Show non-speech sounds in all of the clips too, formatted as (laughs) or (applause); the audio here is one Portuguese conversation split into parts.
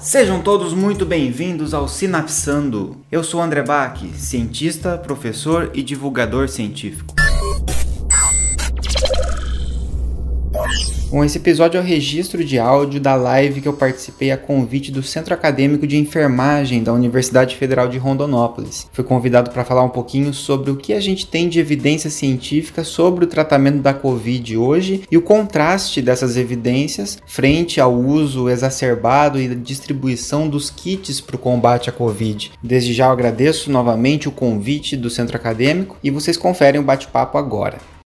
Sejam todos muito bem-vindos ao Sinapsando. Eu sou André Bach, cientista, professor e divulgador científico. Bom, esse episódio é o registro de áudio da live que eu participei a convite do Centro Acadêmico de Enfermagem da Universidade Federal de Rondonópolis. Fui convidado para falar um pouquinho sobre o que a gente tem de evidência científica sobre o tratamento da Covid hoje e o contraste dessas evidências frente ao uso exacerbado e distribuição dos kits para o combate à Covid. Desde já eu agradeço novamente o convite do Centro Acadêmico e vocês conferem o bate-papo agora.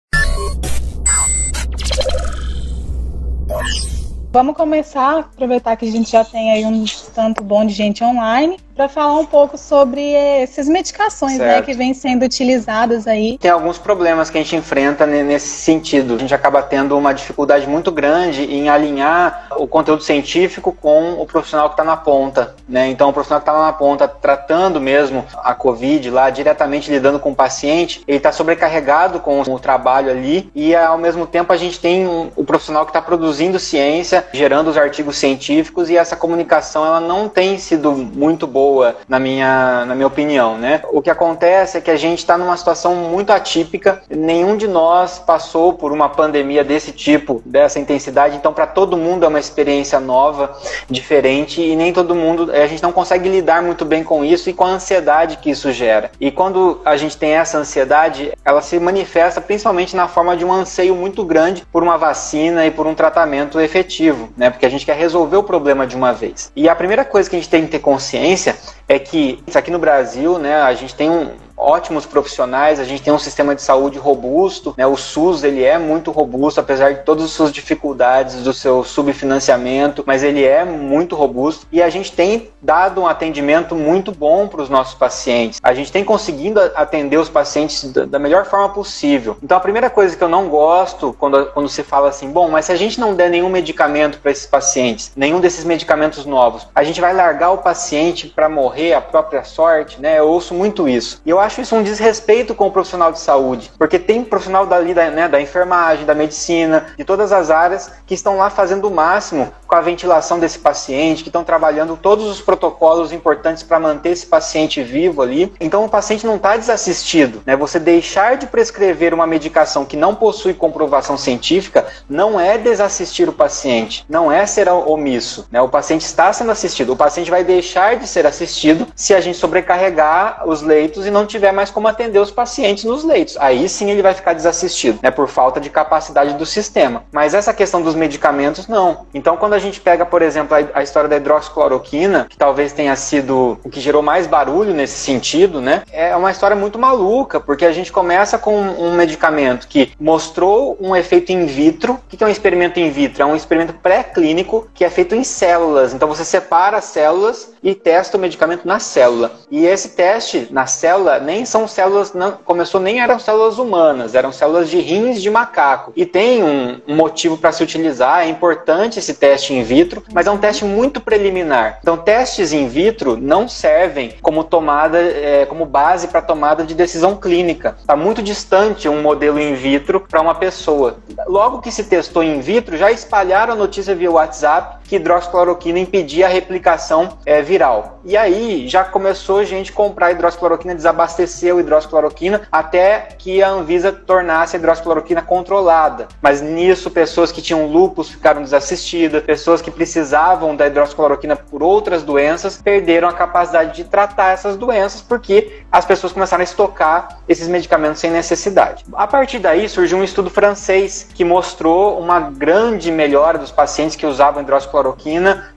Vamos começar, aproveitar que a gente já tem aí um tanto bom de gente online, para falar um pouco sobre essas medicações né, que vêm sendo utilizadas aí. Tem alguns problemas que a gente enfrenta nesse sentido. A gente acaba tendo uma dificuldade muito grande em alinhar o conteúdo científico com o profissional que está na ponta. Né? Então, o profissional que está lá na ponta tratando mesmo a Covid, lá diretamente lidando com o paciente, ele está sobrecarregado com o trabalho ali e, ao mesmo tempo, a gente tem o profissional que está produzindo ciência, gerando os artigos científicos e essa comunicação ela não tem sido muito boa boa, na minha, na minha opinião, né? O que acontece é que a gente está numa situação muito atípica, nenhum de nós passou por uma pandemia desse tipo, dessa intensidade, então para todo mundo é uma experiência nova, diferente e nem todo mundo, a gente não consegue lidar muito bem com isso e com a ansiedade que isso gera. E quando a gente tem essa ansiedade, ela se manifesta principalmente na forma de um anseio muito grande por uma vacina e por um tratamento efetivo, né? Porque a gente quer resolver o problema de uma vez. E a primeira coisa que a gente tem que ter consciência é que aqui no Brasil, né, a gente tem um, ótimos profissionais, a gente tem um sistema de saúde robusto, né? O SUS ele é muito robusto, apesar de todas as suas dificuldades, do seu subfinanciamento, mas ele é muito robusto e a gente tem dado um atendimento muito bom para os nossos pacientes. A gente tem conseguido atender os pacientes da melhor forma possível. Então a primeira coisa que eu não gosto quando, quando se fala assim, bom, mas se a gente não der nenhum medicamento para esses pacientes, nenhum desses medicamentos novos, a gente vai largar o paciente para morrer à própria sorte, né? Eu ouço muito isso. E eu acho isso um desrespeito com o profissional de saúde, porque tem profissional dali da, né, da enfermagem, da medicina, de todas as áreas que estão lá fazendo o máximo com a ventilação desse paciente, que estão trabalhando todos os protocolos importantes para manter esse paciente vivo ali. Então o paciente não está desassistido. Né? Você deixar de prescrever uma medicação que não possui comprovação científica não é desassistir o paciente, não é ser omisso. Né? O paciente está sendo assistido. O paciente vai deixar de ser assistido se a gente sobrecarregar os leitos e não tiver mais como atender os pacientes nos leitos. Aí sim ele vai ficar desassistido, né, por falta de capacidade do sistema. Mas essa questão dos medicamentos, não. Então, quando a gente pega, por exemplo, a, a história da hidroxicloroquina, que talvez tenha sido o que gerou mais barulho nesse sentido, né, é uma história muito maluca, porque a gente começa com um medicamento que mostrou um efeito in vitro. O que é um experimento in vitro? É um experimento pré-clínico que é feito em células. Então, você separa as células e testa o medicamento na célula. E esse teste na célula nem são células, não, começou nem eram células humanas, eram células de rins de macaco. E tem um, um motivo para se utilizar, é importante esse teste in vitro, mas é um teste muito preliminar. Então, testes in vitro não servem como tomada, é, como base para tomada de decisão clínica. Está muito distante um modelo in vitro para uma pessoa. Logo que se testou in vitro, já espalharam a notícia via WhatsApp que hidroxicloroquina impedia a replicação é, viral. E aí já começou gente a comprar hidroxicloroquina, desabastecer o hidroxicloroquina até que a Anvisa tornasse a hidroxicloroquina controlada. Mas nisso, pessoas que tinham lupus ficaram desassistidas, pessoas que precisavam da hidroxicloroquina por outras doenças perderam a capacidade de tratar essas doenças porque as pessoas começaram a estocar esses medicamentos sem necessidade. A partir daí surgiu um estudo francês que mostrou uma grande melhora dos pacientes que usavam hidroxicloroquina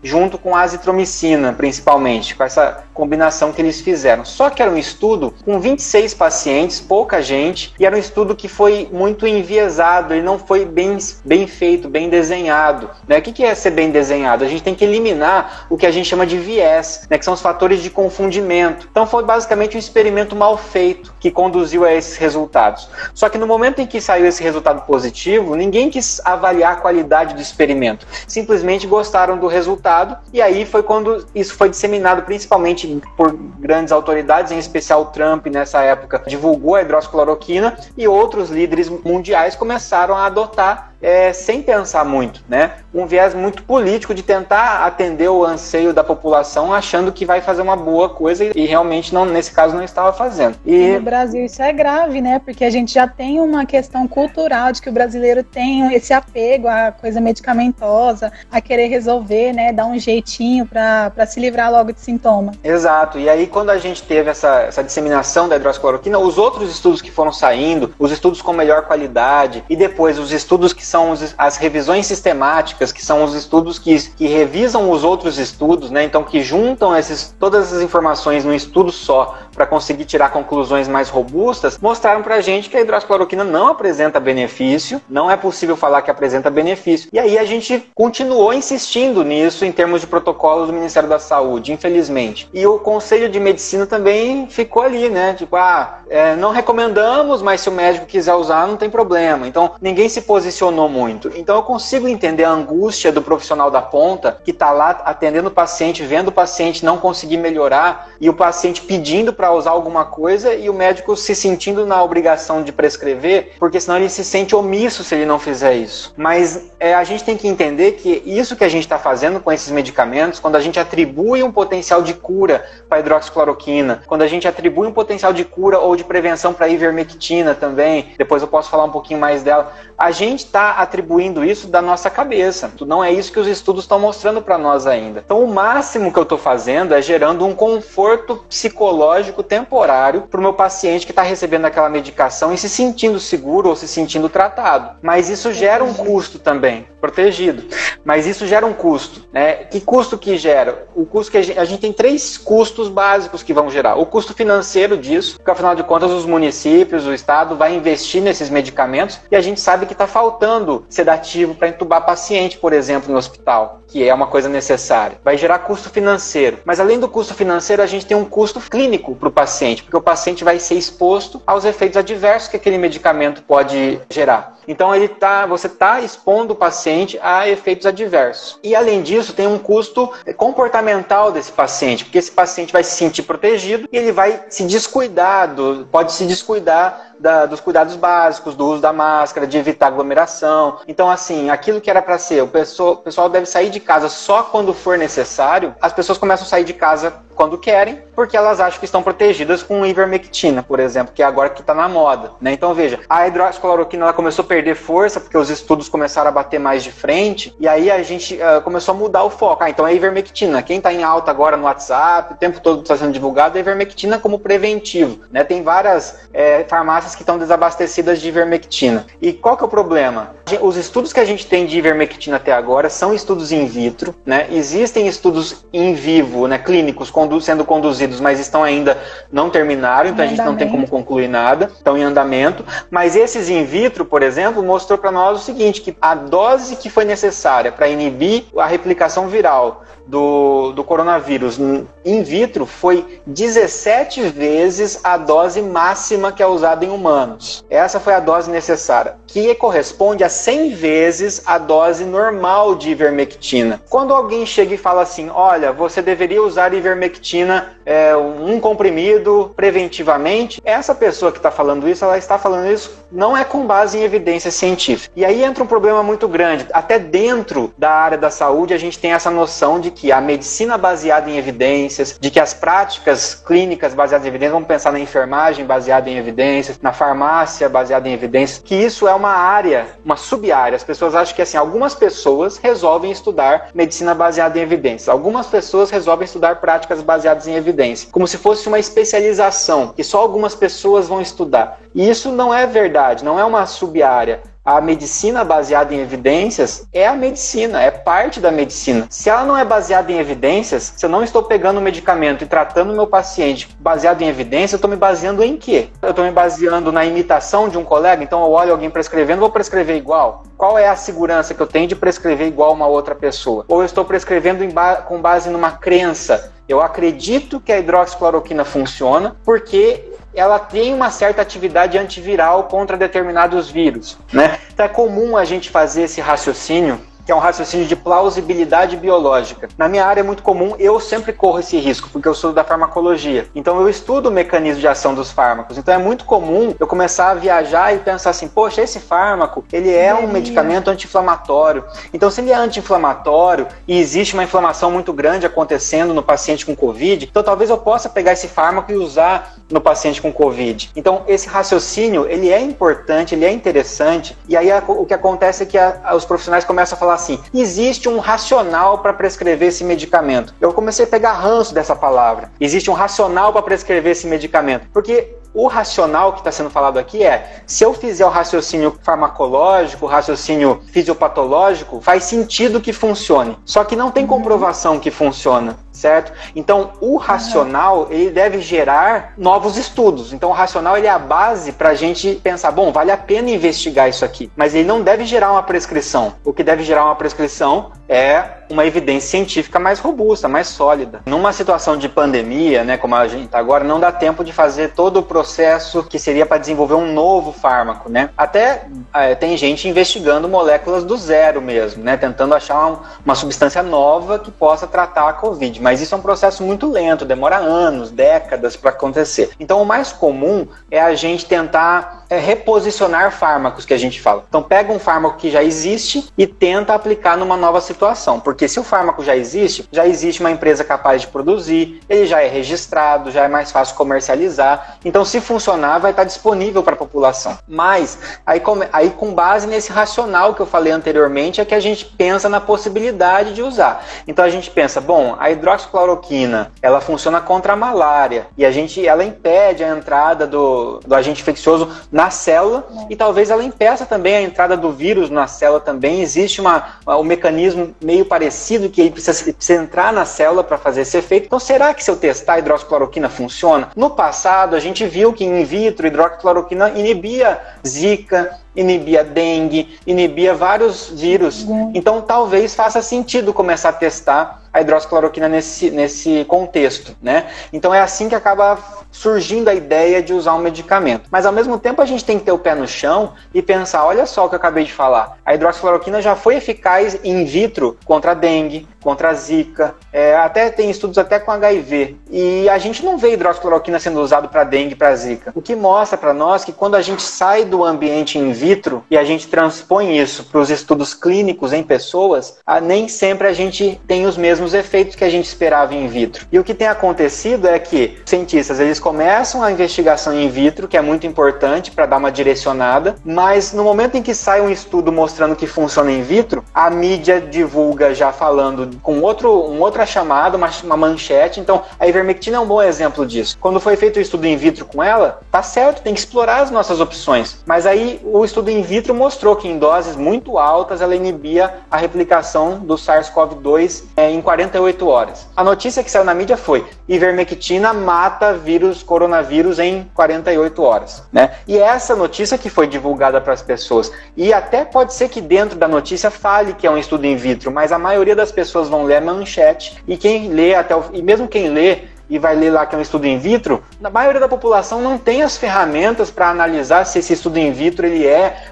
junto com azitromicina, principalmente, com essa combinação que eles fizeram. Só que era um estudo com 26 pacientes, pouca gente, e era um estudo que foi muito enviesado, ele não foi bem, bem feito, bem desenhado. Né? O que é ser bem desenhado? A gente tem que eliminar o que a gente chama de viés, né? que são os fatores de confundimento. Então foi basicamente um experimento mal feito que conduziu a esses resultados. Só que no momento em que saiu esse resultado positivo, ninguém quis avaliar a qualidade do experimento. Simplesmente gostaram do resultado e aí foi quando isso foi disseminado principalmente por grandes autoridades, em especial Trump nessa época divulgou a hidroxicloroquina e outros líderes mundiais começaram a adotar é, sem pensar muito, né? Um viés muito político de tentar atender o anseio da população, achando que vai fazer uma boa coisa e, realmente não, nesse caso não estava fazendo. E... no Brasil isso é grave, né? Porque a gente já tem uma questão cultural de que o brasileiro tem esse apego à coisa medicamentosa, a querer resolver, né? Dar um jeitinho para se livrar logo de sintomas. Exato. E aí quando a gente teve essa, essa disseminação da hidroxicloroquina, os outros estudos que foram saindo, os estudos com melhor qualidade e depois os estudos que são os, as revisões sistemáticas, que são os estudos que, que revisam os outros estudos, né? Então que juntam esses, todas essas informações num estudo só para conseguir tirar conclusões mais robustas, mostraram para a gente que a hidroxicloroquina não apresenta benefício, não é possível falar que apresenta benefício. E aí a gente continuou insistindo nisso em termos de protocolo do Ministério da Saúde, infelizmente. E o Conselho de Medicina também ficou ali, né? Tipo, ah, é, não recomendamos, mas se o médico quiser usar, não tem problema. Então ninguém se posicionou funcionou muito. Então eu consigo entender a angústia do profissional da ponta que está lá atendendo o paciente, vendo o paciente não conseguir melhorar e o paciente pedindo para usar alguma coisa e o médico se sentindo na obrigação de prescrever, porque senão ele se sente omisso se ele não fizer isso. Mas é, a gente tem que entender que isso que a gente está fazendo com esses medicamentos, quando a gente atribui um potencial de cura para hidroxicloroquina, quando a gente atribui um potencial de cura ou de prevenção para ivermectina também, depois eu posso falar um pouquinho mais dela, a gente está atribuindo isso da nossa cabeça. Não é isso que os estudos estão mostrando para nós ainda. Então, o máximo que eu estou fazendo é gerando um conforto psicológico temporário para o meu paciente que está recebendo aquela medicação e se sentindo seguro ou se sentindo tratado. Mas isso gera um custo também, protegido. Mas isso gera um custo. Né? Que custo que gera? O custo que a gente, a gente tem três custos básicos que vão gerar. O custo financeiro disso, porque afinal de contas os municípios, o estado vai investir nesses medicamentos e a gente sabe que está faltando sedativo para entubar paciente, por exemplo, no hospital, que é uma coisa necessária. Vai gerar custo financeiro. Mas além do custo financeiro, a gente tem um custo clínico para o paciente, porque o paciente vai ser exposto aos efeitos adversos que aquele medicamento pode gerar. Então ele tá, você está expondo o paciente a efeitos adversos. E além disso, tem um custo comportamental desse paciente, porque esse paciente vai se sentir protegido e ele vai se descuidar, do, pode se descuidar da, dos cuidados básicos, do uso da máscara, de evitar aglomeração. Então, assim, aquilo que era para ser, o pessoal, o pessoal deve sair de casa só quando for necessário, as pessoas começam a sair de casa quando querem, porque elas acham que estão protegidas com ivermectina, por exemplo, que é agora que está na moda. Né? Então, veja, a hidroxicloroquina ela começou a perder força porque os estudos começaram a bater mais de frente, e aí a gente uh, começou a mudar o foco. Ah, então é ivermectina. Quem está em alta agora no WhatsApp, o tempo todo está sendo divulgado, é ivermectina como preventivo. Né? Tem várias é, farmácias que estão desabastecidas de ivermectina. E qual que é o problema? Os estudos que a gente tem de ivermectina até agora são estudos in vitro, né? Existem estudos in vivo, né, clínicos, condu sendo conduzidos, mas estão ainda não terminaram, então a gente não tem como concluir nada, estão em andamento. Mas esses in vitro, por exemplo, mostrou para nós o seguinte: que a dose que foi necessária para inibir a replicação viral do, do coronavírus in vitro foi 17 vezes a dose máxima que é usada em humanos. Essa foi a dose necessária, que corresponde a 100 vezes a dose normal de ivermectina. Quando alguém chega e fala assim: olha, você deveria usar ivermectina, é, um comprimido preventivamente, essa pessoa que está falando isso, ela está falando isso não é com base em evidência científica. E aí entra um problema muito grande. Até dentro da área da saúde, a gente tem essa noção de que a medicina baseada em evidências, de que as práticas clínicas baseadas em evidências, vamos pensar na enfermagem baseada em evidências, na farmácia baseada em evidências, que isso é uma área, uma sub-área. As pessoas acham que assim, algumas pessoas resolvem estudar medicina baseada em evidências, algumas pessoas resolvem estudar práticas baseadas em evidência, como se fosse uma especialização que só algumas pessoas vão estudar. E isso não é verdade, não é uma sub-área A medicina baseada em evidências é a medicina, é parte da medicina. Se ela não é baseada em evidências, se eu não estou pegando o medicamento e tratando o meu paciente baseado em evidência, eu estou me baseando em quê? Eu estou me baseando na imitação de um colega, então eu olho alguém prescrevendo, vou prescrever igual? Qual é a segurança que eu tenho de prescrever igual uma outra pessoa? Ou eu estou prescrevendo ba com base numa crença? Eu acredito que a hidroxicloroquina funciona porque ela tem uma certa atividade antiviral contra determinados vírus, né? Então é comum a gente fazer esse raciocínio que é um raciocínio de plausibilidade biológica. Na minha área é muito comum, eu sempre corro esse risco, porque eu sou da farmacologia. Então eu estudo o mecanismo de ação dos fármacos. Então é muito comum eu começar a viajar e pensar assim, poxa, esse fármaco, ele é um medicamento anti-inflamatório. Então se ele é anti-inflamatório e existe uma inflamação muito grande acontecendo no paciente com COVID, então talvez eu possa pegar esse fármaco e usar no paciente com COVID. Então esse raciocínio, ele é importante, ele é interessante, e aí o que acontece é que a, os profissionais começam a falar assim: existe um racional para prescrever esse medicamento. Eu comecei a pegar ranço dessa palavra. Existe um racional para prescrever esse medicamento. Porque o racional que está sendo falado aqui é: se eu fizer o raciocínio farmacológico, o raciocínio fisiopatológico, faz sentido que funcione. Só que não tem comprovação que funciona certo? Então, o racional, ele deve gerar novos estudos. Então, o racional, ele é a base para a gente pensar, bom, vale a pena investigar isso aqui. Mas ele não deve gerar uma prescrição. O que deve gerar uma prescrição é uma evidência científica mais robusta, mais sólida. Numa situação de pandemia, né, como a gente está agora, não dá tempo de fazer todo o processo que seria para desenvolver um novo fármaco, né? Até é, tem gente investigando moléculas do zero mesmo, né, tentando achar uma, uma substância nova que possa tratar a COVID mas isso é um processo muito lento, demora anos, décadas para acontecer. Então, o mais comum é a gente tentar é, reposicionar fármacos que a gente fala. Então, pega um fármaco que já existe e tenta aplicar numa nova situação, porque se o fármaco já existe, já existe uma empresa capaz de produzir, ele já é registrado, já é mais fácil comercializar. Então, se funcionar, vai estar disponível para a população. Mas, aí, aí, com base nesse racional que eu falei anteriormente, é que a gente pensa na possibilidade de usar. Então, a gente pensa, bom, a hidro hidroxicloroquina, ela funciona contra a malária e a gente, ela impede a entrada do, do agente infeccioso na célula e talvez ela impeça também a entrada do vírus na célula também. Existe uma, um mecanismo meio parecido que ele precisa, precisa entrar na célula para fazer esse efeito. Então, será que se eu testar a hidroxicloroquina funciona? No passado, a gente viu que in vitro hidroxicloroquina inibia Zika, inibia dengue, inibia vários vírus. Então, talvez faça sentido começar a testar a hidroxicloroquina nesse, nesse contexto, né? Então é assim que acaba surgindo a ideia de usar um medicamento. Mas ao mesmo tempo a gente tem que ter o pé no chão e pensar, olha só o que eu acabei de falar. A hidroxicloroquina já foi eficaz in vitro contra a dengue, contra a zika, é, até tem estudos até com HIV. E a gente não vê hidroxicloroquina sendo usado para dengue, para zika. O que mostra para nós que quando a gente sai do ambiente in vitro e a gente transpõe isso para os estudos clínicos em pessoas, nem sempre a gente tem os mesmos efeitos que a gente esperava in vitro. E o que tem acontecido é que cientistas eles começam a investigação in vitro, que é muito importante para dar uma direcionada, mas no momento em que sai um estudo mostrando que funciona in vitro, a mídia divulga já falando com outro, um outra chamada, uma, uma manchete. Então, a ivermectina é um bom exemplo disso. Quando foi feito o estudo in vitro com ela, tá certo, tem que explorar as nossas opções. Mas aí o estudo in vitro mostrou que em doses muito altas ela inibia a replicação do SARS-CoV-2 é, em 48 horas. A notícia que saiu na mídia foi: ivermectina mata vírus coronavírus em 48 horas, né? E essa notícia que foi divulgada para as pessoas. E até pode ser que dentro da notícia fale que é um estudo in vitro, mas a maioria das pessoas vão ler a manchete e quem lê até o, e mesmo quem lê e vai ler lá que é um estudo in vitro, a maioria da população não tem as ferramentas para analisar se esse estudo in vitro ele é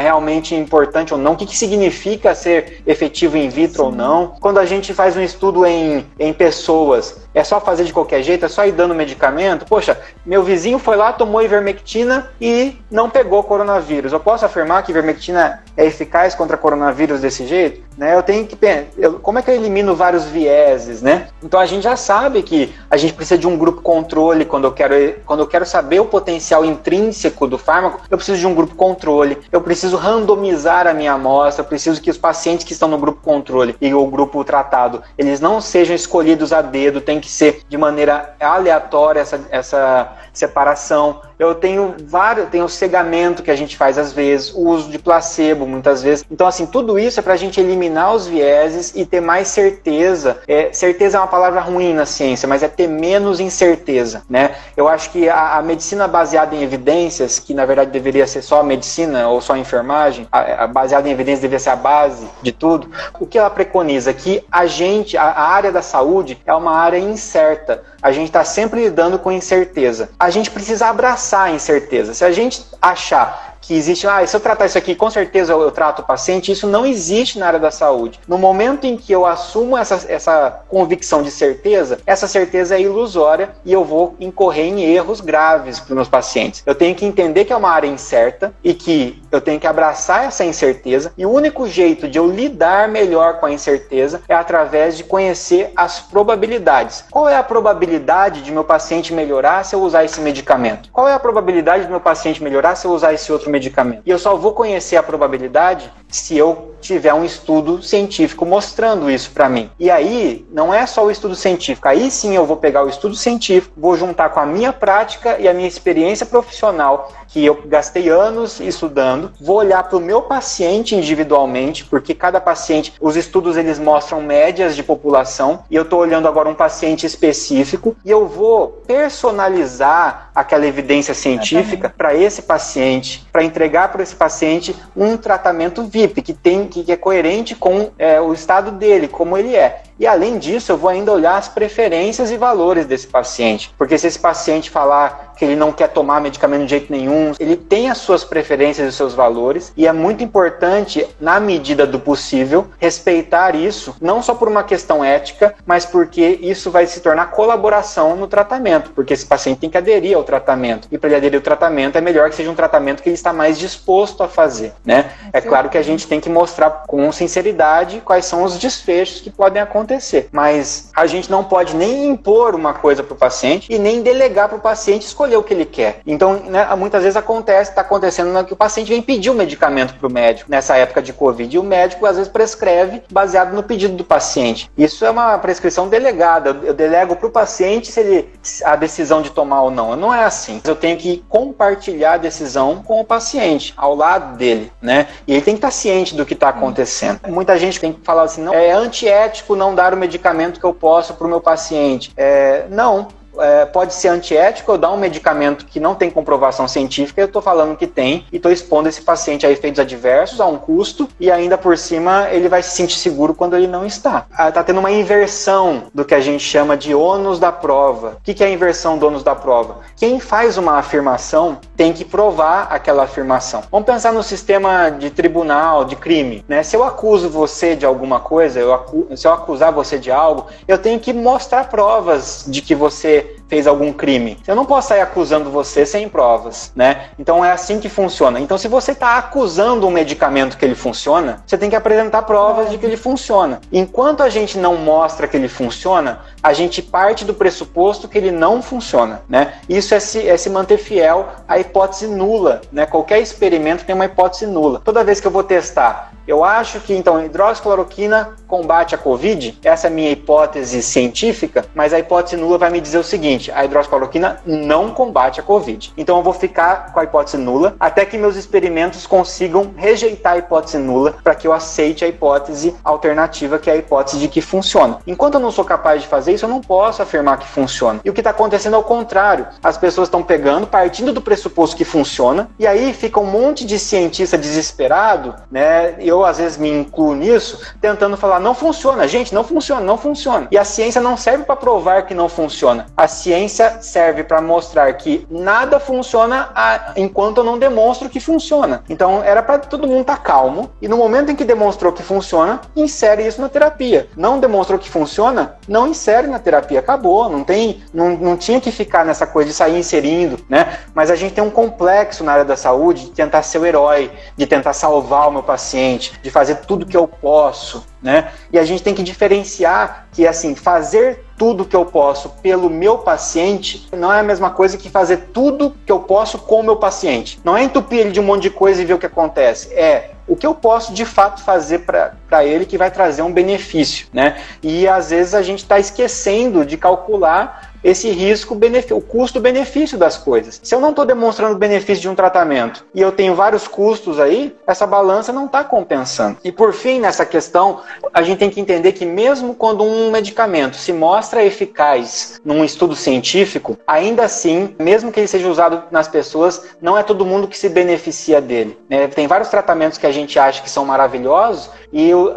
realmente importante ou não, o que, que significa ser efetivo in vitro Sim. ou não. Quando a gente faz um estudo em, em pessoas, é só fazer de qualquer jeito, é só ir dando medicamento. Poxa, meu vizinho foi lá, tomou ivermectina e não pegou coronavírus. Eu posso afirmar que ivermectina é eficaz contra coronavírus desse jeito? Né? Eu tenho que pensar, como é que eu elimino vários vieses, né? Então a gente já sabe que a gente precisa de um grupo controle quando eu quero, quando eu quero saber o potencial intrínseco do fármaco, eu preciso de um grupo controle. Eu preciso randomizar a minha amostra, eu preciso que os pacientes que estão no grupo controle e o grupo tratado, eles não sejam escolhidos a dedo, tem que ser de maneira aleatória essa, essa separação Eu tenho vários, tenho o cegamento que a gente faz às vezes, o uso de placebo muitas vezes. Então, assim, tudo isso é para a gente eliminar os vieses e ter mais certeza. É, certeza é uma palavra ruim na ciência, mas é ter menos incerteza, né? Eu acho que a, a medicina baseada em evidências, que na verdade deveria ser só medicina ou só enfermagem, a, a baseada em evidências deveria ser a base de tudo. O que ela preconiza? Que a gente, a, a área da saúde é uma área incerta. A gente está sempre lidando com incerteza. A gente precisa abraçar a incerteza. Se a gente achar que existe, ah, se eu tratar isso aqui, com certeza eu, trato o paciente, isso não existe na área da saúde. No momento em que eu assumo essa, essa convicção de certeza, essa certeza é ilusória e eu vou incorrer em erros graves para os meus pacientes. Eu tenho que entender que é uma área incerta e que eu tenho que abraçar essa incerteza e o único jeito de eu lidar melhor com a incerteza é através de conhecer as probabilidades. Qual é a probabilidade de meu paciente melhorar se eu usar esse medicamento? Qual é a probabilidade de meu paciente melhorar se eu usar esse outro medicamento. E eu só vou conhecer a probabilidade se eu tiver um estudo científico mostrando isso para mim. E aí, não é só o estudo científico, aí sim eu vou pegar o estudo científico, vou juntar com a minha prática e a minha experiência profissional, que eu gastei anos estudando, vou olhar para o meu paciente individualmente, porque cada paciente, os estudos eles mostram médias de população, e eu estou olhando agora um paciente específico, e eu vou personalizar aquela evidência científica para esse paciente, para entregar para esse paciente um tratamento VIP, que tem que é coerente com é, o estado dele, como ele é. E além disso, eu vou ainda olhar as preferências e valores desse paciente. Porque se esse paciente falar que ele não quer tomar medicamento de jeito nenhum, ele tem as suas preferências e os seus valores, e é muito importante, na medida do possível, respeitar isso, não só por uma questão ética, mas porque isso vai se tornar colaboração no tratamento, porque esse paciente tem que aderir ao tratamento. E para ele aderir ao tratamento, é melhor que seja um tratamento que ele está mais disposto a fazer, né? É claro que a gente tem que mostrar com sinceridade quais são os desfechos que podem acontecer acontecer. Mas a gente não pode nem impor uma coisa para o paciente e nem delegar para o paciente escolher o que ele quer. Então, né, muitas vezes acontece, está acontecendo que o paciente vem pedir o um medicamento para o médico nessa época de Covid e o médico às vezes prescreve baseado no pedido do paciente. Isso é uma prescrição delegada. Eu delego para o paciente se ele a decisão de tomar ou não. Não é assim. Eu tenho que compartilhar a decisão com o paciente, ao lado dele, né? E ele tem que estar ciente do que está acontecendo. Muita gente tem que falar assim, não é antiético não dar o medicamento que eu posso para o meu paciente. É, não, é, pode ser antiético eu dar um medicamento que não tem comprovação científica, eu estou falando que tem, e estou expondo esse paciente a efeitos adversos, a um custo, e ainda por cima ele vai se sentir seguro quando ele não está. Está ah, tendo uma inversão do que a gente chama de ônus da prova. O que é a inversão do ônus da prova? Quem faz uma afirmação tem que provar aquela afirmação. Vamos pensar no sistema de tribunal, de crime. Né? Se eu acuso você de alguma coisa, eu acu se eu acusar você de algo, eu tenho que mostrar provas de que você você fez algum crime. Eu não posso sair acusando você sem provas, né? Então é assim que funciona. Então se você está acusando um medicamento que ele funciona, você tem que apresentar provas de que ele funciona. Enquanto a gente não mostra que ele funciona, a gente parte do pressuposto que ele não funciona, né? Isso é se, é se manter fiel à hipótese nula, né? Qualquer experimento tem uma hipótese nula. Toda vez que eu vou testar eu acho que então hidroxicloroquina combate a Covid, essa é a minha hipótese científica, mas a hipótese nula vai me dizer o seguinte: a hidroxicloroquina não combate a Covid. Então eu vou ficar com a hipótese nula até que meus experimentos consigam rejeitar a hipótese nula para que eu aceite a hipótese alternativa, que é a hipótese de que funciona. Enquanto eu não sou capaz de fazer isso, eu não posso afirmar que funciona. E o que está acontecendo é o contrário. As pessoas estão pegando, partindo do pressuposto que funciona, e aí fica um monte de cientista desesperado, né? eu às vezes me incluo nisso, tentando falar, não funciona, gente, não funciona, não funciona. E a ciência não serve para provar que não funciona. A ciência serve para mostrar que nada funciona a, enquanto eu não demonstro que funciona. Então era para todo mundo estar tá calmo e no momento em que demonstrou que funciona, insere isso na terapia. Não demonstrou que funciona, não insere na terapia. Acabou, não tem, não, não tinha que ficar nessa coisa de sair inserindo, né? Mas a gente tem um complexo na área da saúde de tentar ser o herói, de tentar salvar o meu paciente de fazer tudo que eu posso, né? E a gente tem que diferenciar que assim, fazer tudo que eu posso pelo meu paciente não é a mesma coisa que fazer tudo que eu posso com o meu paciente. Não é entupir ele de um monte de coisa e ver o que acontece. É o que eu posso de fato fazer para ele que vai trazer um benefício, né? E às vezes a gente está esquecendo de calcular esse risco, o custo-benefício das coisas. Se eu não estou demonstrando o benefício de um tratamento e eu tenho vários custos aí, essa balança não está compensando. E por fim, nessa questão, a gente tem que entender que mesmo quando um medicamento se mostra eficaz num estudo científico, ainda assim, mesmo que ele seja usado nas pessoas, não é todo mundo que se beneficia dele. Né? Tem vários tratamentos que a gente acha que são maravilhosos e o,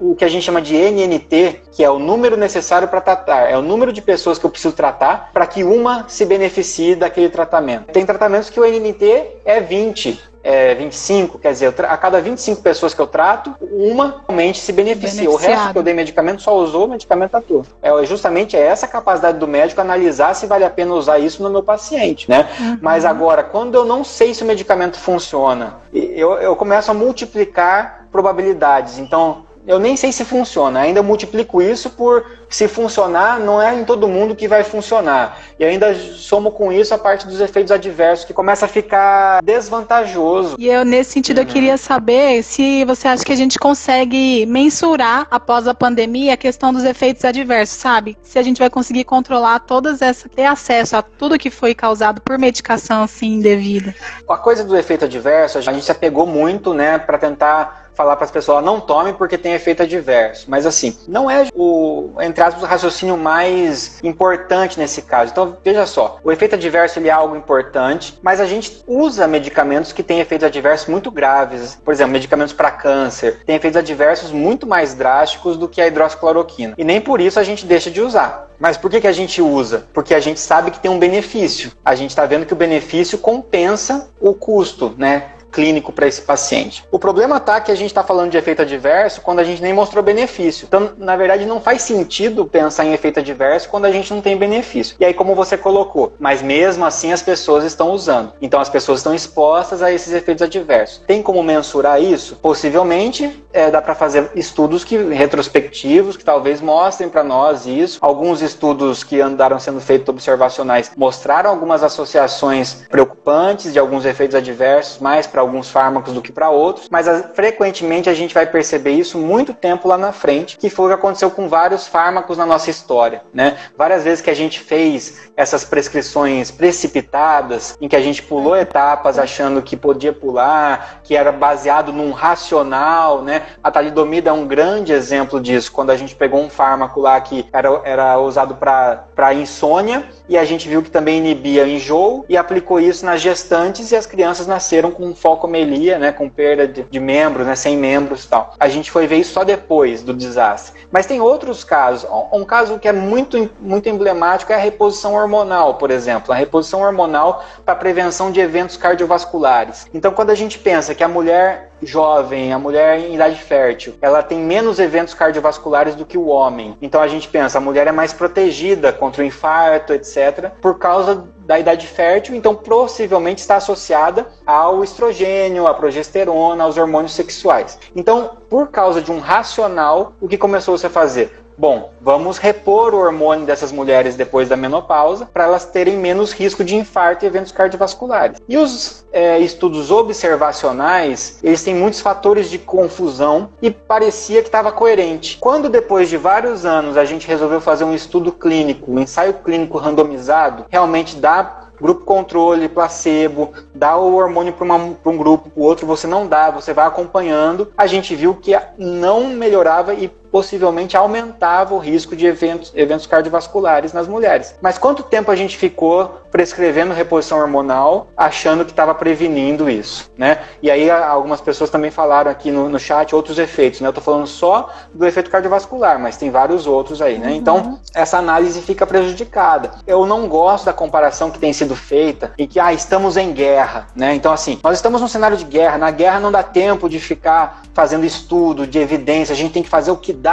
o, o que a gente chama de NNT, que é o número necessário para tratar, é o número de pessoas que eu preciso tratar para que uma se beneficie daquele tratamento. Tem tratamentos que o NNT é 20, é, 25, quer dizer, a cada 25 pessoas que eu trato, uma realmente se beneficia. O resto que eu dei medicamento só usou o medicamento ator. É justamente essa capacidade do médico analisar se vale a pena usar isso no meu paciente, né? Uhum. Mas agora, quando eu não sei se o medicamento funciona, eu, eu começo a multiplicar probabilidades. Então, eu nem sei se funciona, ainda multiplico isso por se funcionar, não é em todo mundo que vai funcionar. E ainda somo com isso a parte dos efeitos adversos, que começa a ficar desvantajoso. E eu, nesse sentido, uhum. eu queria saber se você acha que a gente consegue mensurar, após a pandemia, a questão dos efeitos adversos, sabe? Se a gente vai conseguir controlar todas essas, ter acesso a tudo que foi causado por medicação, assim, indevida. A coisa do efeito adverso, a gente se apegou muito, né, para tentar falar para as pessoas, não tome porque tem efeito adverso. Mas assim, não é o, entre aspas, o raciocínio mais importante nesse caso. Então, veja só, o efeito adverso ele é algo importante, mas a gente usa medicamentos que têm efeitos adversos muito graves. Por exemplo, medicamentos para câncer têm efeitos adversos muito mais drásticos do que a hidroxicloroquina. E nem por isso a gente deixa de usar. Mas por que, que a gente usa? Porque a gente sabe que tem um benefício. A gente está vendo que o benefício compensa o custo, né? Clínico para esse paciente. O problema tá que a gente está falando de efeito adverso quando a gente nem mostrou benefício. Então, na verdade, não faz sentido pensar em efeito adverso quando a gente não tem benefício. E aí, como você colocou, mas mesmo assim as pessoas estão usando. Então, as pessoas estão expostas a esses efeitos adversos. Tem como mensurar isso? Possivelmente, é, dá para fazer estudos que, retrospectivos que talvez mostrem para nós isso. Alguns estudos que andaram sendo feitos observacionais mostraram algumas associações preocupantes de alguns efeitos adversos mais para alguns fármacos do que para outros, mas a, frequentemente a gente vai perceber isso muito tempo lá na frente, que foi o que aconteceu com vários fármacos na nossa história, né? Várias vezes que a gente fez essas prescrições precipitadas, em que a gente pulou etapas achando que podia pular, que era baseado num racional, né? A talidomida é um grande exemplo disso, quando a gente pegou um fármaco lá que era, era usado para insônia e a gente viu que também inibia enjoo e aplicou isso nas gestantes e as crianças nasceram com focomelia, né, com perda de, de membros, né, sem membros e tal. A gente foi ver isso só depois do desastre. Mas tem outros casos. Um caso que é muito, muito emblemático é a reposição hormonal, por exemplo. A reposição hormonal para prevenção de eventos cardiovasculares. Então, quando a gente pensa que a mulher jovem, a mulher em idade fértil, ela tem menos eventos cardiovasculares do que o homem. Então a gente pensa, a mulher é mais protegida contra o infarto, etc., por causa da idade fértil, então possivelmente está associada ao estrogênio, à progesterona, aos hormônios sexuais. Então, por causa de um racional, o que começou -se a fazer? Bom, vamos repor o hormônio dessas mulheres depois da menopausa para elas terem menos risco de infarto e eventos cardiovasculares. E os é, estudos observacionais, eles têm muitos fatores de confusão e parecia que estava coerente. Quando depois de vários anos a gente resolveu fazer um estudo clínico, um ensaio clínico randomizado, realmente dá grupo controle, placebo, dá o hormônio para um grupo, para o outro você não dá, você vai acompanhando. A gente viu que não melhorava e possivelmente aumentava o risco de eventos, eventos cardiovasculares nas mulheres. Mas quanto tempo a gente ficou prescrevendo reposição hormonal achando que estava prevenindo isso, né? E aí algumas pessoas também falaram aqui no, no chat outros efeitos, né? Eu estou falando só do efeito cardiovascular, mas tem vários outros aí, né? Então, uhum. Então essa análise fica prejudicada. Eu não gosto da comparação que tem sido feita e que ah, estamos em guerra, né? Então assim, nós estamos num cenário de guerra. Na guerra não dá tempo de ficar fazendo estudo de evidência. A gente tem que fazer o que dá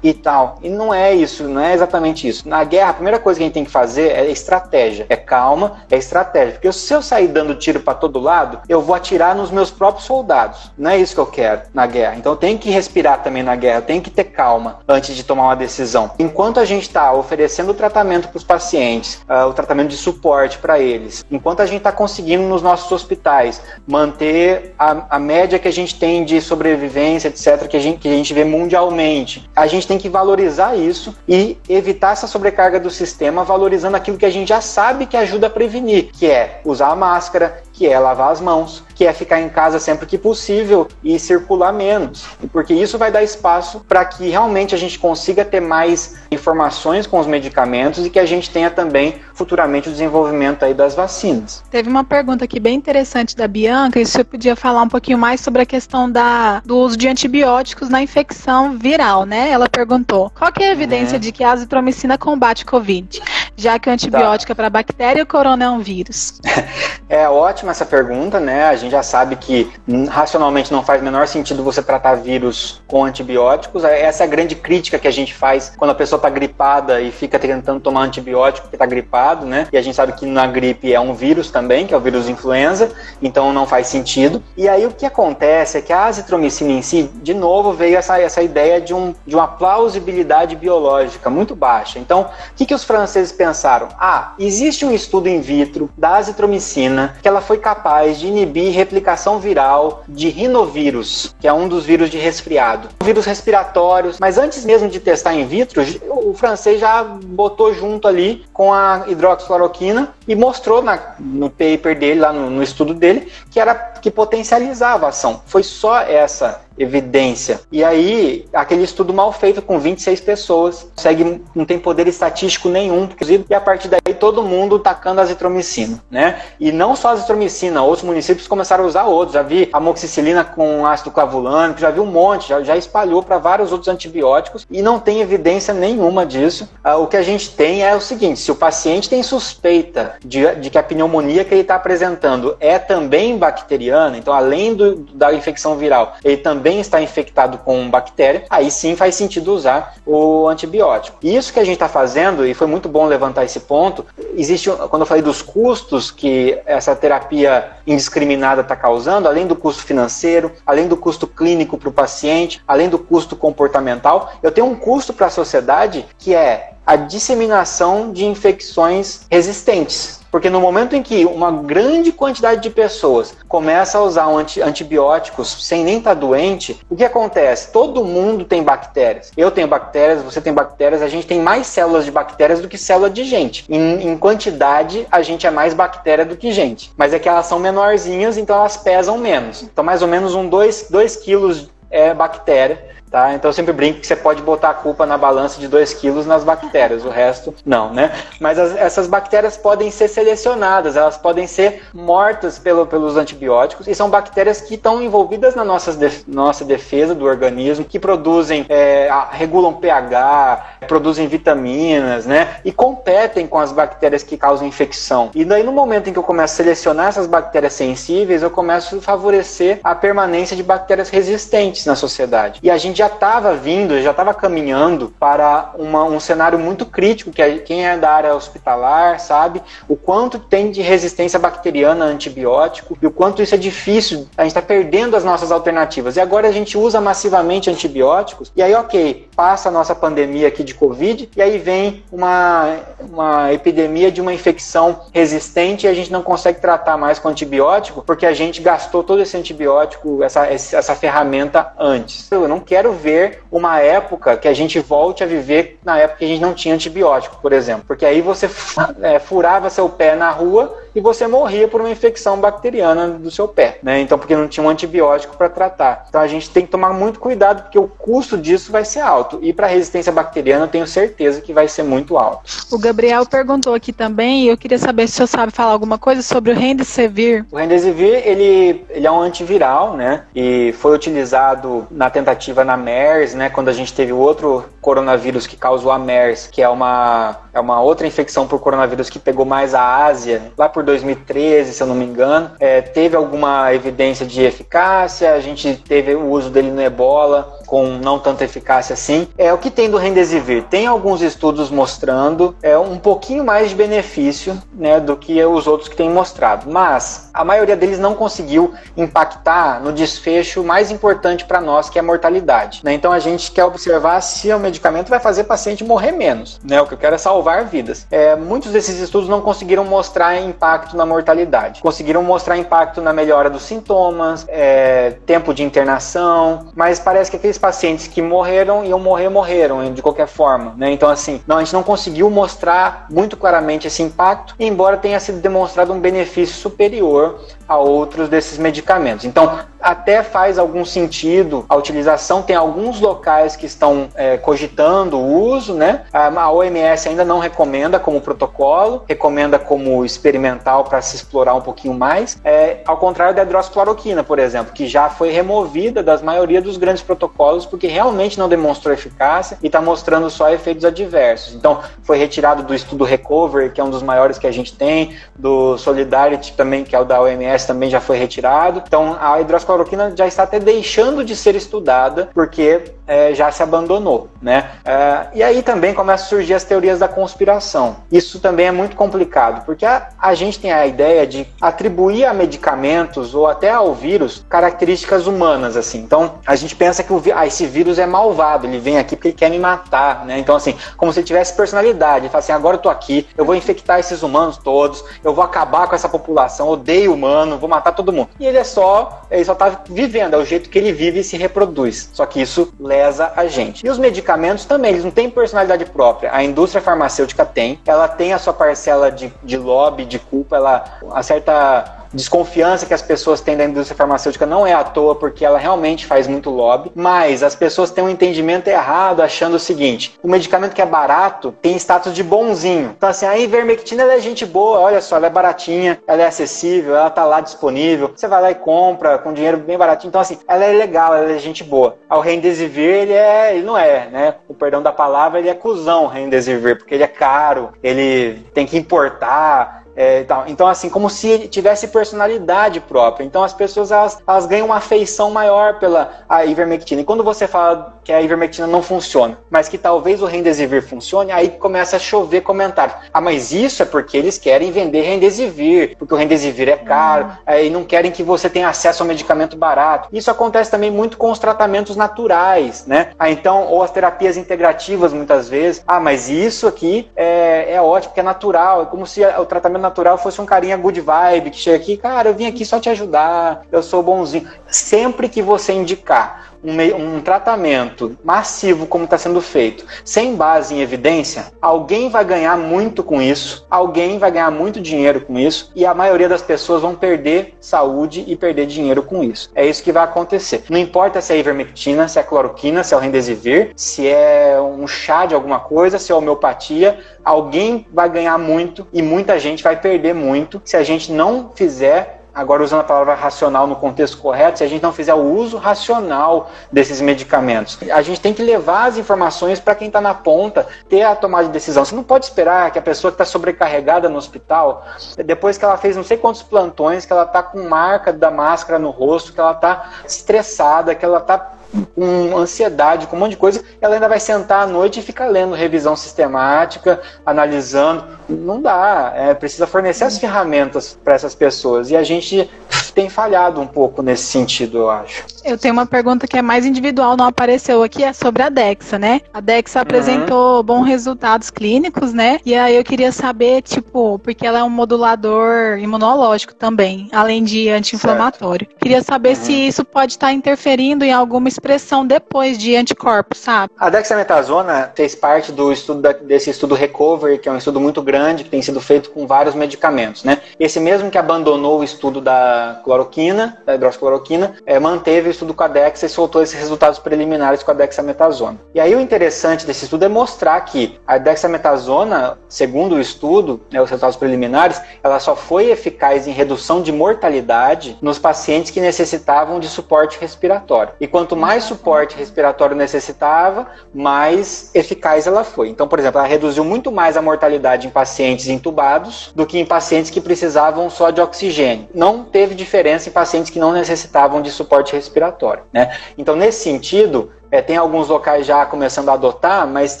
e tal. E não é isso, não é exatamente isso. Na guerra, a primeira coisa que a gente tem que fazer é estratégia, é calma é estratégia. Porque se eu sair dando tiro para todo lado, eu vou atirar nos meus próprios soldados. Não é isso que eu quero na guerra. Então tenho que respirar também na guerra, tenho que ter calma antes de tomar uma decisão. Enquanto a gente está oferecendo tratamento para os pacientes, uh, o tratamento de suporte para eles, enquanto a gente está conseguindo nos nossos hospitais manter a, a, média que a gente tem de sobrevivência, etc., que a, gente, que a gente vê mundialmente, a gente tem que valorizar isso e evitar essa sobrecarga do sistema, valorizando aquilo que a gente já sabe que ajuda a prevenir, que é usar a máscara, que é lavar as mãos, que é ficar em casa sempre que possível e circular menos, porque isso vai dar espaço para que realmente a gente consiga ter mais informações com os medicamentos e que a gente tenha também futuramente o desenvolvimento aí das vacinas. Teve uma pergunta aqui bem interessante da Bianca, e você podia falar um pouquinho mais sobre a questão da, do uso de antibióticos na infecção viral, né? Ela perguntou: qual é a evidência uhum. de que a azitromicina combate COVID? Já que o antibiótico tá. é para bactéria e o corona é um vírus. (laughs) É ótima essa pergunta, né? A gente já sabe que racionalmente não faz menor sentido você tratar vírus com antibióticos. Essa é a grande crítica que a gente faz quando a pessoa está gripada e fica tentando tomar antibiótico porque está gripado, né? E a gente sabe que na gripe é um vírus também, que é o vírus influenza, então não faz sentido. E aí o que acontece é que a azitromicina em si, de novo, veio essa, essa ideia de, um, de uma plausibilidade biológica muito baixa. Então, o que, que os franceses pensaram? Ah, existe um estudo in vitro da azitromicina que ela foi capaz de inibir replicação viral de rinovírus, que é um dos vírus de resfriado. Vírus respiratórios, mas antes mesmo de testar in vitro, o francês já botou junto ali com a hidroxicloroquina e mostrou na, no paper dele, lá no, no estudo dele, que era que potencializava a ação. Foi só essa evidência. E aí, aquele estudo mal feito com 26 pessoas, segue, não tem poder estatístico nenhum, e a partir daí todo mundo tacando azitromicina, né? E não só azitromicina, outros municípios começaram a usar outros. Já vi amoxicilina com ácido clavulânico, já vi um monte, já, já espalhou para vários outros antibióticos e não tem evidência nenhuma disso. Ah, o que a gente tem é o seguinte: se o paciente tem suspeita de, de que a pneumonia que ele está apresentando é também bacteriana, então além do, da infecção viral, ele também também está infectado com bactéria, aí sim faz sentido usar o antibiótico. E isso que a gente está fazendo, e foi muito bom levantar esse ponto, existe, quando eu falei dos custos que essa terapia indiscriminada está causando, além do custo financeiro, além do custo clínico para o paciente, além do custo comportamental, eu tenho um custo para a sociedade que é a disseminação de infecções resistentes. Porque no momento em que uma grande quantidade de pessoas começa a usar anti antibióticos sem nem estar tá doente, o que acontece? Todo mundo tem bactérias. Eu tenho bactérias, você tem bactérias, a gente tem mais células de bactérias do que célula de gente. Em, em quantidade, a gente é mais bactéria do que gente. Mas é que elas são menorzinhas, então elas pesam menos. Então, mais ou menos um 2 quilos é bactéria Tá? Então eu sempre brinco que você pode botar a culpa na balança de 2 quilos nas bactérias, o resto não, né? Mas as, essas bactérias podem ser selecionadas, elas podem ser mortas pelo, pelos antibióticos e são bactérias que estão envolvidas na nossa, nossa defesa do organismo, que produzem, é, regulam pH, produzem vitaminas, né? E competem com as bactérias que causam infecção. E daí no momento em que eu começo a selecionar essas bactérias sensíveis, eu começo a favorecer a permanência de bactérias resistentes na sociedade. E a gente já estava vindo, já estava caminhando para uma, um cenário muito crítico, que é, quem é da área hospitalar sabe o quanto tem de resistência bacteriana a antibiótico e o quanto isso é difícil, a gente está perdendo as nossas alternativas. E agora a gente usa massivamente antibióticos, e aí, ok, passa a nossa pandemia aqui de Covid, e aí vem uma, uma epidemia de uma infecção resistente e a gente não consegue tratar mais com antibiótico porque a gente gastou todo esse antibiótico, essa, essa ferramenta antes. Eu não quero ver uma época que a gente volte a viver na época que a gente não tinha antibiótico, por exemplo. Porque aí você (laughs) é, furava seu pé na rua e você morria por uma infecção bacteriana do seu pé, né? Então, porque não tinha um antibiótico para tratar. Então, a gente tem que tomar muito cuidado porque o custo disso vai ser alto. E para resistência bacteriana, eu tenho certeza que vai ser muito alto. O Gabriel perguntou aqui também, e eu queria saber se o senhor sabe falar alguma coisa sobre o Remdesivir. O Remdesivir, ele, ele é um antiviral, né? E foi utilizado na tentativa na MERS, né? Quando a gente teve o outro coronavírus que causou a MERS, que é uma é uma outra infecção por coronavírus que pegou mais a Ásia, lá por 2013, se eu não me engano. É, teve alguma evidência de eficácia, a gente teve o uso dele no ebola com não tanta eficácia assim. É o que tem do Remdesivir. Tem alguns estudos mostrando é, um pouquinho mais de benefício né, do que os outros que têm mostrado, mas a maioria deles não conseguiu impactar no desfecho mais importante para nós, que é a mortalidade. Né? Então a gente quer observar se o medicamento vai fazer o paciente morrer menos. Né? O que eu quero é salvar vidas. É, muitos desses estudos não conseguiram mostrar impacto na mortalidade. Conseguiram mostrar impacto na melhora dos sintomas, é, tempo de internação, mas parece que aqueles pacientes que morreram iam morrer, morreram de qualquer forma. Né? Então, assim, não, a gente não conseguiu mostrar muito claramente esse impacto, embora tenha sido demonstrado um benefício superior a outros desses medicamentos. Então, até faz algum sentido a utilização. Tem alguns locais que estão é, cogitando o uso, né? A OMS ainda não recomenda como protocolo, recomenda como experimental para se explorar um pouquinho mais. É, ao contrário da hidroxicloroquina, por exemplo, que já foi removida das maioria dos grandes protocolos porque realmente não demonstrou eficácia e está mostrando só efeitos adversos. Então, foi retirado do estudo Recovery, que é um dos maiores que a gente tem, do Solidarity também, que é o da OMS, também já foi retirado. Então, a hidroxicloroquina já está até deixando de ser estudada porque é, já se abandonou, né? É, e aí também começam a surgir as teorias da conspiração. Isso também é muito complicado, porque a, a gente tem a ideia de atribuir a medicamentos ou até ao vírus características humanas, assim. Então, a gente pensa que o, ah, esse vírus é malvado, ele vem aqui porque ele quer me matar, né? Então, assim, como se tivesse personalidade. Ele fala assim, agora eu tô aqui, eu vou infectar esses humanos todos, eu vou acabar com essa população, odeio humano, vou matar todo mundo. E ele é só, ele só tá vivendo, é o jeito que ele vive e se reproduz. Só que isso lesa a gente. E os medicamentos também, eles não têm personalidade própria. A indústria farmacêutica tem, ela tem a sua parcela de, de lobby, de culpa, ela acerta desconfiança que as pessoas têm da indústria farmacêutica não é à toa, porque ela realmente faz muito lobby, mas as pessoas têm um entendimento errado achando o seguinte: o medicamento que é barato tem status de bonzinho. Então, assim, a ivermectina é gente boa, olha só, ela é baratinha, ela é acessível, ela tá lá disponível, você vai lá e compra com dinheiro bem baratinho. Então, assim, ela é legal, ela é gente boa. O Remdesivir, ele é, ele não é, né? O perdão da palavra, ele é cuzão, o Remdesivir, porque ele é caro, ele tem que importar, é, então, assim, como se ele tivesse personalidade própria. Então, as pessoas elas, elas ganham uma afeição maior pela a ivermectina. E quando você fala que a ivermectina não funciona, mas que talvez o Remdesivir funcione, aí começa a chover comentários. Ah, mas isso é porque eles querem vender Remdesivir, porque o Remdesivir é caro, uhum. e não querem que você tenha acesso ao medicamento barato. Isso acontece também muito com os tratamentos naturais, né? Ah, então, ou as terapias integrativas, muitas vezes. Ah, mas isso aqui é, é ótimo, porque é natural. É como se o tratamento natural fosse um carinha good vibe, que chega aqui, cara, eu vim aqui só te ajudar, eu sou bonzinho. Sempre que você indicar um, um tratamento massivo como está sendo feito, sem base em evidência, alguém vai ganhar muito com isso, alguém vai ganhar muito dinheiro com isso, e a maioria das pessoas vão perder saúde e perder dinheiro com isso. É isso que vai acontecer. Não importa se é ivermectina, se é cloroquina, se é o rendesivir, se é um chá de alguma coisa, se é homeopatia, alguém vai ganhar muito e muita gente vai perder muito se a gente não fizer agora usando a palavra racional no contexto correto, se a gente não fizer o uso racional desses medicamentos. A gente tem que levar as informações para quem está na ponta ter a tomada de decisão. Você não pode esperar que a pessoa que está sobrecarregada no hospital, depois que ela fez não sei quantos plantões, que ela está com marca da máscara no rosto, que ela está estressada, que ela está com ansiedade, com um monte de coisa, ela ainda vai sentar à noite e ficar lendo revisão sistemática, analisando. Não dá. É, precisa fornecer as ferramentas para essas pessoas. E a gente tem falhado um pouco nesse sentido, eu acho. Eu tenho uma pergunta que é mais individual, não apareceu aqui, é sobre a Dexa, né? A Dexa uhum. apresentou bons resultados clínicos, né? E aí eu queria saber, tipo, porque ela é um modulador imunológico também, além de anti-inflamatório. Queria saber uhum. se isso pode estar interferindo em alguma expressão depois de anticorpos, sabe? A dexametasona fez parte do estudo da, desse estudo Recovery, que é um estudo muito grande, que tem sido feito com vários medicamentos, né? Esse mesmo que abandonou o estudo da cloroquina, da hidroxicloroquina, é, manteve estudo com a Dexa e soltou esses resultados preliminares com a dexametasona. E aí o interessante desse estudo é mostrar que a dexametasona, segundo o estudo, né, os resultados preliminares, ela só foi eficaz em redução de mortalidade nos pacientes que necessitavam de suporte respiratório. E quanto mais suporte respiratório necessitava, mais eficaz ela foi. Então, por exemplo, ela reduziu muito mais a mortalidade em pacientes intubados do que em pacientes que precisavam só de oxigênio. Não teve diferença em pacientes que não necessitavam de suporte respiratório. Né? Então, nesse sentido, é, tem alguns locais já começando a adotar, mas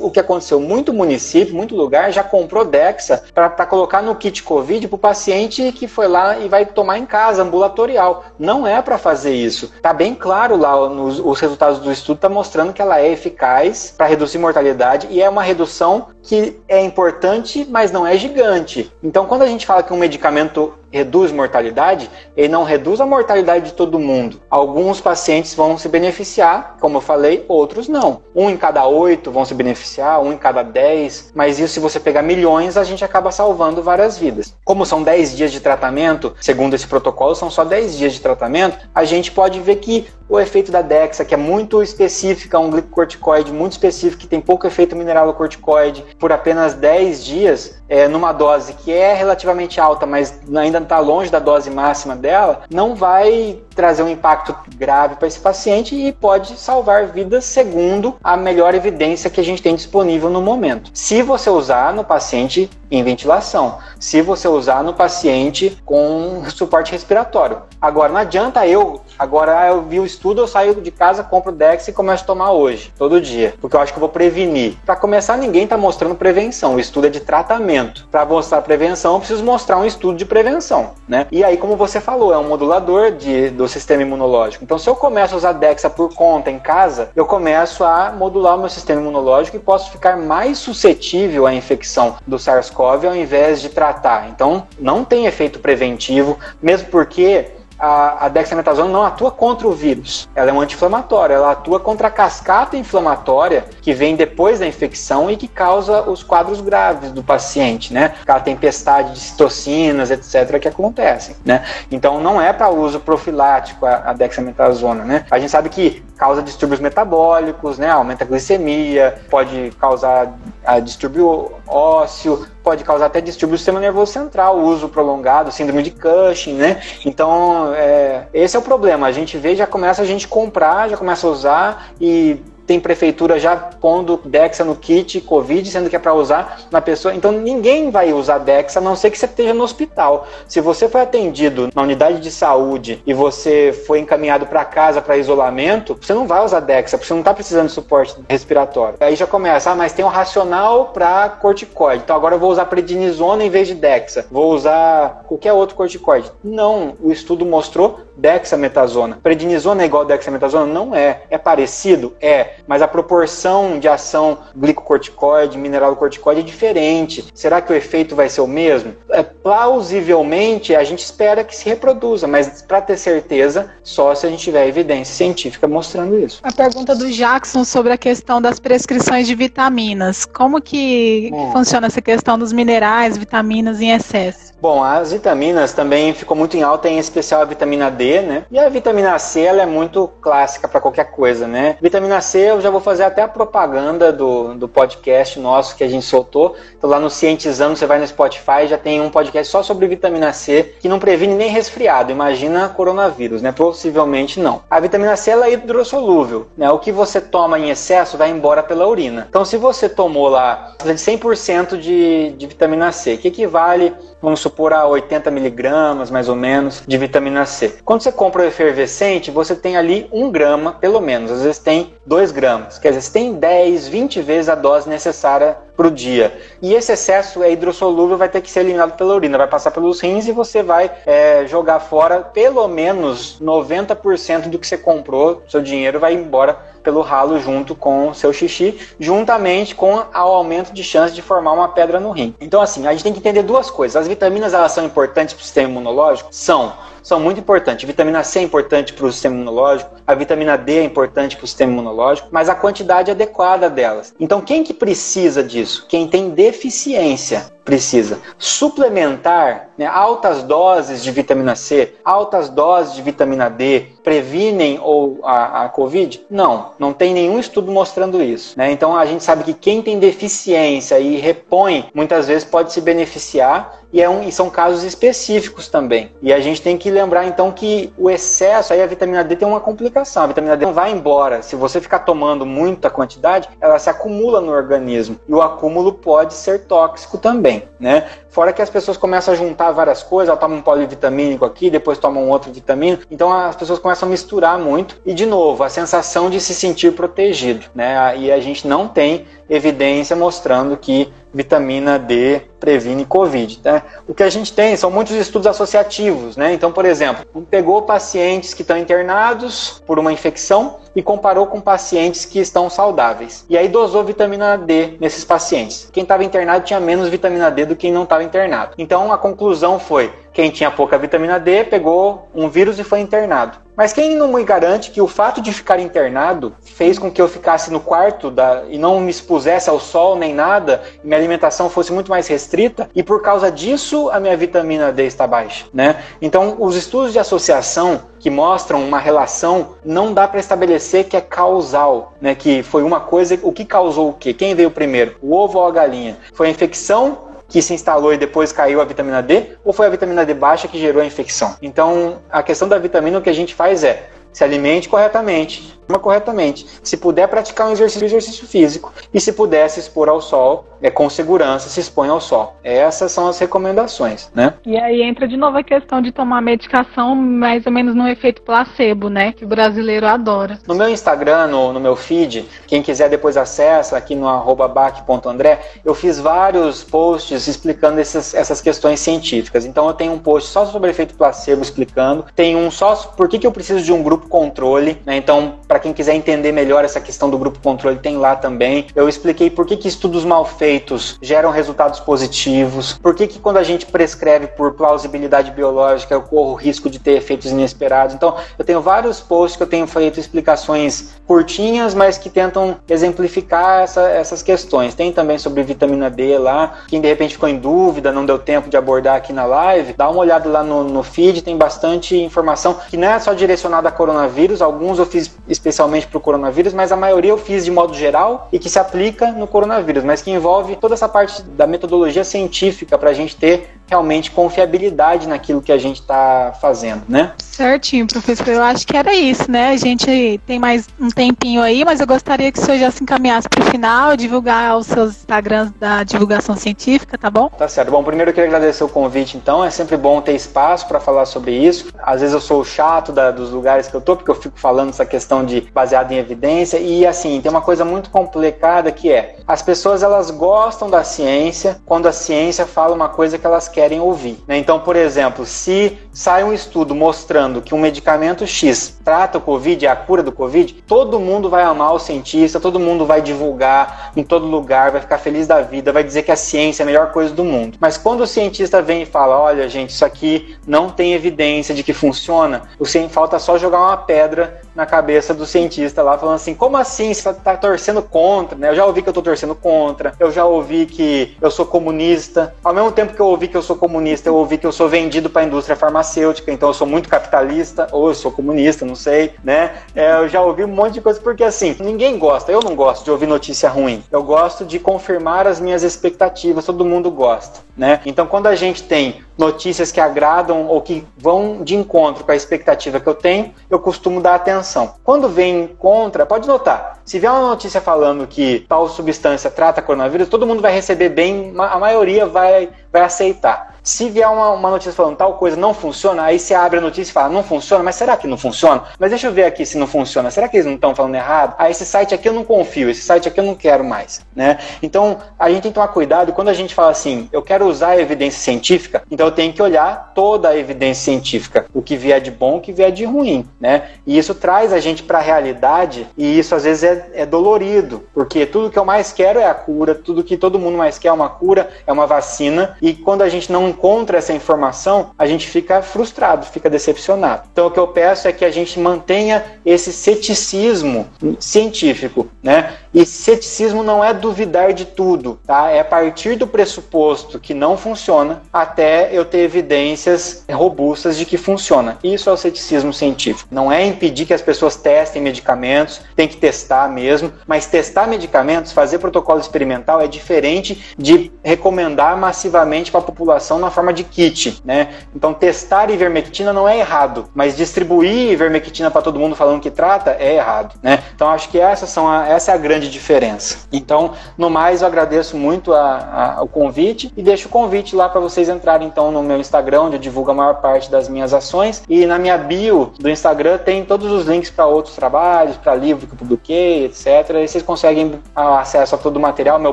o que aconteceu? Muito município, muito lugar já comprou Dexa para colocar no kit Covid para o paciente que foi lá e vai tomar em casa, ambulatorial. Não é para fazer isso. Está bem claro lá nos os resultados do estudo, está mostrando que ela é eficaz para reduzir mortalidade e é uma redução que é importante, mas não é gigante. Então, quando a gente fala que um medicamento reduz mortalidade, ele não reduz a mortalidade de todo mundo. Alguns pacientes vão se beneficiar, como eu falei, outros não. Um em cada oito vão se beneficiar, um em cada dez, mas isso se você pegar milhões, a gente acaba salvando várias vidas. Como são dez dias de tratamento, segundo esse protocolo, são só dez dias de tratamento, a gente pode ver que o efeito da Dexa, que é muito específica, um glicocorticoide muito específico, que tem pouco efeito mineralocorticoide, por apenas 10 dias, é, numa dose que é relativamente alta, mas ainda está longe da dose máxima dela, não vai trazer um impacto grave para esse paciente e pode salvar vidas segundo a melhor evidência que a gente tem disponível no momento. Se você usar no paciente em ventilação, se você usar no paciente com suporte respiratório. Agora, não adianta eu, agora eu vi o estudo, eu saio de casa, compro Dex e começo a tomar hoje, todo dia, porque eu acho que eu vou prevenir. Para começar, ninguém está mostrando prevenção, o estudo é de tratamento. Para mostrar prevenção, eu preciso mostrar um estudo de prevenção, né? E aí, como você falou, é um modulador de, do sistema imunológico. Então, se eu começo a usar Dexa por conta em casa, eu começo a modular o meu sistema imunológico e posso ficar mais suscetível à infecção do SARS-CoV ao invés de tratar. Então, não tem efeito preventivo, mesmo porque a, a dexametasona não atua contra o vírus. Ela é um anti-inflamatório, ela atua contra a cascata inflamatória que vem depois da infecção e que causa os quadros graves do paciente, né? Aquela tempestade de citocinas, etc., que acontecem, né? Então não é para uso profilático a, a dexametasona, né? A gente sabe que causa distúrbios metabólicos, né? Aumenta a glicemia, pode causar a distúrbio ósseo, pode causar até distúrbio do sistema nervoso central, uso prolongado, síndrome de Cushing, né? Então, é, esse é o problema. A gente vê, já começa a gente comprar, já começa a usar e tem prefeitura já pondo Dexa no kit Covid, sendo que é para usar na pessoa. Então ninguém vai usar Dexa a não ser que você esteja no hospital. Se você foi atendido na unidade de saúde e você foi encaminhado para casa para isolamento, você não vai usar Dexa, porque você não está precisando de suporte respiratório. Aí já começa, ah, mas tem um racional para corticoide. Então agora eu vou usar prednisona em vez de Dexa. Vou usar qualquer outro corticoide. Não, o estudo mostrou dexametasona. Prednisona é igual a dexametasona? Não é. É parecido? É mas a proporção de ação glicocorticoide, mineralocorticoide é diferente. Será que o efeito vai ser o mesmo? É, plausivelmente, a gente espera que se reproduza, mas para ter certeza, só se a gente tiver evidência científica mostrando isso. A pergunta do Jackson sobre a questão das prescrições de vitaminas. Como que hum. funciona essa questão dos minerais, vitaminas em excesso? Bom, as vitaminas também ficou muito em alta, em especial a vitamina D, né? E a vitamina C, ela é muito clássica para qualquer coisa, né? Vitamina C, eu já vou fazer até a propaganda do, do podcast nosso que a gente soltou. Então lá no Cientizando, você vai no Spotify, já tem um podcast só sobre vitamina C, que não previne nem resfriado. Imagina coronavírus, né? Possivelmente não. A vitamina C, ela é hidrossolúvel, né? O que você toma em excesso vai embora pela urina. Então se você tomou lá 100% de, de vitamina C, que equivale vamos supor, a 80 miligramas, mais ou menos, de vitamina C. Quando você compra o efervescente, você tem ali 1 grama, pelo menos, às vezes tem 2 gramas. Quer dizer, você tem 10, 20 vezes a dose necessária para o dia. E esse excesso é hidrossolúvel, vai ter que ser eliminado pela urina, vai passar pelos rins e você vai é, jogar fora pelo menos 90% do que você comprou, seu dinheiro vai embora pelo ralo junto com o seu xixi, juntamente com o aumento de chance de formar uma pedra no rim. Então, assim, a gente tem que entender duas coisas. As vitaminas elas são importantes para o sistema imunológico? São são muito importantes. A vitamina C é importante para o sistema imunológico, a vitamina D é importante para o sistema imunológico, mas a quantidade adequada delas. Então, quem que precisa disso? Quem tem deficiência precisa. Suplementar né, altas doses de vitamina C, altas doses de vitamina D previnem ou a, a Covid? Não, não tem nenhum estudo mostrando isso. Né? Então a gente sabe que quem tem deficiência e repõe muitas vezes pode se beneficiar e, é um, e são casos específicos também. E a gente tem que lembrar então que o excesso, aí a vitamina D tem uma complicação. A vitamina D não vai embora. Se você ficar tomando muita quantidade, ela se acumula no organismo. E o acúmulo pode ser tóxico também, né? Fora que as pessoas começam a juntar várias coisas, ela toma um polivitamínico aqui, depois toma um outro vitamínico. Então as pessoas começam a misturar muito. E de novo, a sensação de se sentir protegido, né? E a gente não tem evidência mostrando que vitamina D previne Covid. Né? O que a gente tem são muitos estudos associativos. Né? Então, por exemplo, pegou pacientes que estão internados por uma infecção e comparou com pacientes que estão saudáveis. E aí dosou vitamina D nesses pacientes. Quem estava internado tinha menos vitamina D do que quem não estava internado. Então a conclusão foi: quem tinha pouca vitamina D pegou um vírus e foi internado. Mas quem não me garante que o fato de ficar internado fez com que eu ficasse no quarto da, e não me expusesse ao sol nem nada, e minha alimentação fosse muito mais restrita, e por causa disso a minha vitamina D está baixa, né? Então, os estudos de associação que mostram uma relação, não dá para estabelecer que é causal, né? Que foi uma coisa, o que causou o quê? Quem veio primeiro? O ovo ou a galinha? Foi a infecção que se instalou e depois caiu a vitamina D, ou foi a vitamina D baixa que gerou a infecção? Então, a questão da vitamina, o que a gente faz é se alimente corretamente, corretamente. Se puder praticar um exercício, exercício físico e se puder se expor ao sol, é com segurança se expõe ao sol. Essas são as recomendações, né? E aí entra de novo a questão de tomar medicação mais ou menos no efeito placebo, né? Que o brasileiro adora. No meu Instagram, no, no meu feed, quem quiser depois acessa aqui no bac.andré, eu fiz vários posts explicando essas, essas questões científicas. Então eu tenho um post só sobre efeito placebo explicando, tem um só por que, que eu preciso de um grupo controle, né? Então, para quem quiser entender melhor essa questão do grupo controle, tem lá também. Eu expliquei por que, que estudos mal feitos geram resultados positivos, por que, que quando a gente prescreve por plausibilidade biológica eu corro risco de ter efeitos inesperados. Então, eu tenho vários posts que eu tenho feito explicações curtinhas, mas que tentam exemplificar essa, essas questões. Tem também sobre vitamina D lá. Quem de repente ficou em dúvida, não deu tempo de abordar aqui na live, dá uma olhada lá no, no feed, tem bastante informação que não é só direcionada a coronavírus, alguns eu fiz especialmente para o coronavírus, mas a maioria eu fiz de modo geral e que se aplica no coronavírus, mas que envolve toda essa parte da metodologia científica para a gente ter realmente confiabilidade naquilo que a gente está fazendo, né? Certinho, professor. Eu acho que era isso, né? A gente tem mais um tempinho aí, mas eu gostaria que o senhor já se encaminhasse para o final, divulgar os seus Instagrams da divulgação científica, tá bom? Tá certo. Bom, primeiro eu queria agradecer o convite, então. É sempre bom ter espaço para falar sobre isso. Às vezes eu sou o chato da, dos lugares que eu tô, porque eu fico falando essa questão de baseado em evidência. E assim, tem uma coisa muito complicada que é: as pessoas elas gostam da ciência quando a ciência fala uma coisa que elas querem querem ouvir. Né? Então, por exemplo, se sai um estudo mostrando que um medicamento X trata o Covid, é a cura do Covid, todo mundo vai amar o cientista, todo mundo vai divulgar em todo lugar, vai ficar feliz da vida, vai dizer que a ciência é a melhor coisa do mundo. Mas quando o cientista vem e fala, olha, gente, isso aqui não tem evidência de que funciona, o cientista falta só jogar uma pedra na cabeça do cientista lá, falando assim, como assim você tá torcendo contra? Né? Eu já ouvi que eu tô torcendo contra, eu já ouvi que eu sou comunista. Ao mesmo tempo que eu ouvi que eu sou comunista, eu ouvi que eu sou vendido para a indústria farmacêutica, então eu sou muito capitalista, ou eu sou comunista, não sei, né? É, eu já ouvi um monte de coisa, porque assim, ninguém gosta, eu não gosto de ouvir notícia ruim. Eu gosto de confirmar as minhas expectativas, todo mundo gosta, né? Então quando a gente tem notícias que agradam ou que vão de encontro com a expectativa que eu tenho, eu costumo dar atenção. Quando vem contra, pode notar, se vier uma notícia falando que tal substância trata coronavírus, todo mundo vai receber bem, a maioria vai, vai aceitar. Se vier uma, uma, notícia falando tal coisa não funciona, aí você abre a notícia e fala, não funciona, mas será que não funciona? Mas deixa eu ver aqui se não funciona. Será que eles não estão falando errado? Ah, esse site aqui eu não confio, esse site aqui eu não quero mais, né? Então, a gente tem que tomar cuidado quando a gente fala assim, eu quero usar a evidência científica, então eu tenho que olhar toda a evidência científica, o que vier de bom, o que vier de ruim, né? E isso traz a gente para a realidade e isso às vezes é, é dolorido, porque tudo que eu mais quero é a cura, tudo que todo mundo mais quer é uma cura, é uma vacina, e quando a gente não encontra essa informação, a gente fica frustrado, fica decepcionado. Então o que eu peço é que a gente mantenha esse ceticismo científico, né? E ceticismo não é duvidar de tudo, tá? É a partir do pressuposto que não funciona até eu ter evidências robustas de que funciona. Isso é o ceticismo científico. Não é impedir que as pessoas testem medicamentos, tem que testar mesmo, mas testar medicamentos, fazer protocolo experimental é diferente de recomendar massivamente para a população na forma de kit, né? Então testar ivermectina não é errado, mas distribuir ivermectina para todo mundo falando que trata é errado, né? Então acho que essa, são a, essa é a grande diferença. Então, no mais, eu agradeço muito a, a, o convite e deixo o convite lá para vocês entrarem então no meu Instagram, onde eu divulgo a maior parte das minhas ações e na minha bio do Instagram tem todos os links para outros trabalhos, para livro que eu publiquei, etc. E vocês conseguem acesso a todo o material, meu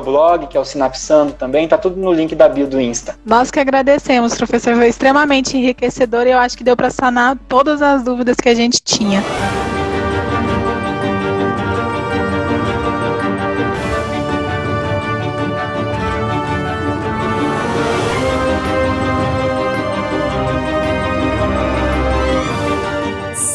blog, que é o Sinapsando também, tá tudo no link da bio do Insta. Nós que agradecemos, professor, foi extremamente enriquecedor e eu acho que deu para sanar todas as dúvidas que a gente tinha.